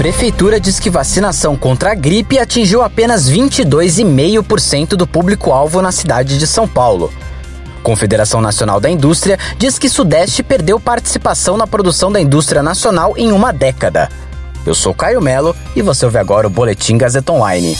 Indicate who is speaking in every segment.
Speaker 1: Prefeitura diz que vacinação contra a gripe atingiu apenas 22,5% do público-alvo na cidade de São Paulo. Confederação Nacional da Indústria diz que Sudeste perdeu participação na produção da indústria nacional em uma década. Eu sou Caio Melo e você ouve agora o Boletim Gazeta Online.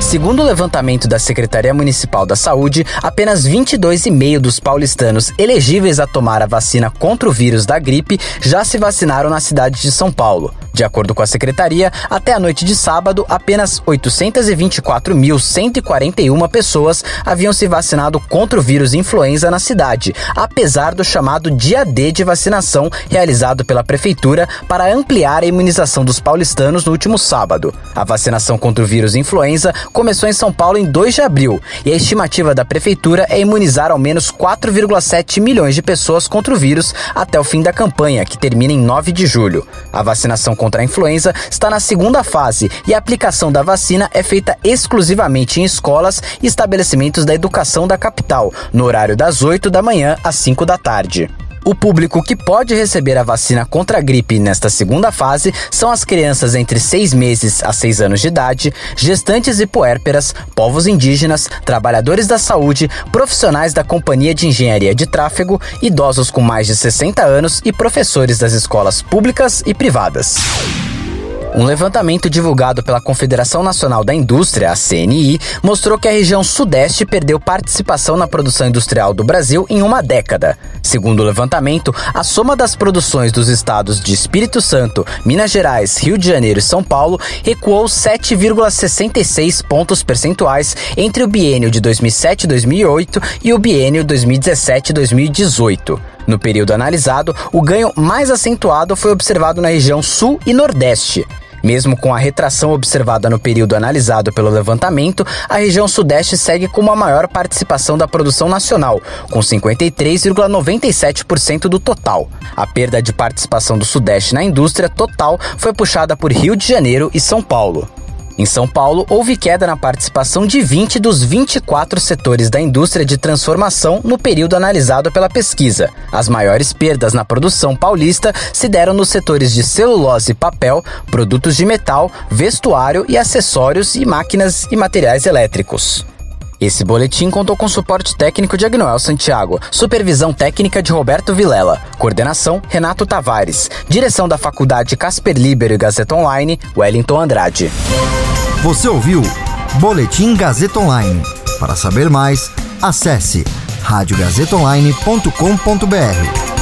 Speaker 1: Segundo o levantamento da Secretaria Municipal da Saúde, apenas 22,5% dos paulistanos elegíveis a tomar a vacina contra o vírus da gripe já se vacinaram na cidade de São Paulo. De acordo com a secretaria, até a noite de sábado, apenas 824.141 pessoas haviam se vacinado contra o vírus influenza na cidade, apesar do chamado dia D de vacinação realizado pela prefeitura para ampliar a imunização dos paulistanos no último sábado. A vacinação contra o vírus influenza começou em São Paulo em 2 de abril e a estimativa da prefeitura é imunizar ao menos 4,7 milhões de pessoas contra o vírus até o fim da campanha, que termina em 9 de julho. A vacinação contra a influenza está na segunda fase e a aplicação da vacina é feita exclusivamente em escolas e estabelecimentos da educação da capital, no horário das 8 da manhã às 5 da tarde. O público que pode receber a vacina contra a gripe nesta segunda fase são as crianças entre 6 meses a 6 anos de idade, gestantes e puérperas, povos indígenas, trabalhadores da saúde, profissionais da Companhia de Engenharia de Tráfego, idosos com mais de 60 anos e professores das escolas públicas e privadas. Um levantamento divulgado pela Confederação Nacional da Indústria, a CNI, mostrou que a região Sudeste perdeu participação na produção industrial do Brasil em uma década. Segundo o levantamento, a soma das produções dos estados de Espírito Santo, Minas Gerais, Rio de Janeiro e São Paulo recuou 7,66 pontos percentuais entre o biênio de 2007 2008 e o biênio 2017 2018. No período analisado, o ganho mais acentuado foi observado na região Sul e Nordeste. Mesmo com a retração observada no período analisado pelo levantamento, a região Sudeste segue com a maior participação da produção nacional, com 53,97% do total. A perda de participação do Sudeste na indústria total foi puxada por Rio de Janeiro e São Paulo. Em São Paulo, houve queda na participação de 20 dos 24 setores da indústria de transformação no período analisado pela pesquisa. As maiores perdas na produção paulista se deram nos setores de celulose e papel, produtos de metal, vestuário e acessórios e máquinas e materiais elétricos. Esse boletim contou com suporte técnico de Agnoel Santiago, supervisão técnica de Roberto Vilela, coordenação Renato Tavares, direção da Faculdade Casper Libero e Gazeta Online, Wellington Andrade.
Speaker 2: Você ouviu Boletim Gazeta Online. Para saber mais, acesse radiogazetaonline.com.br.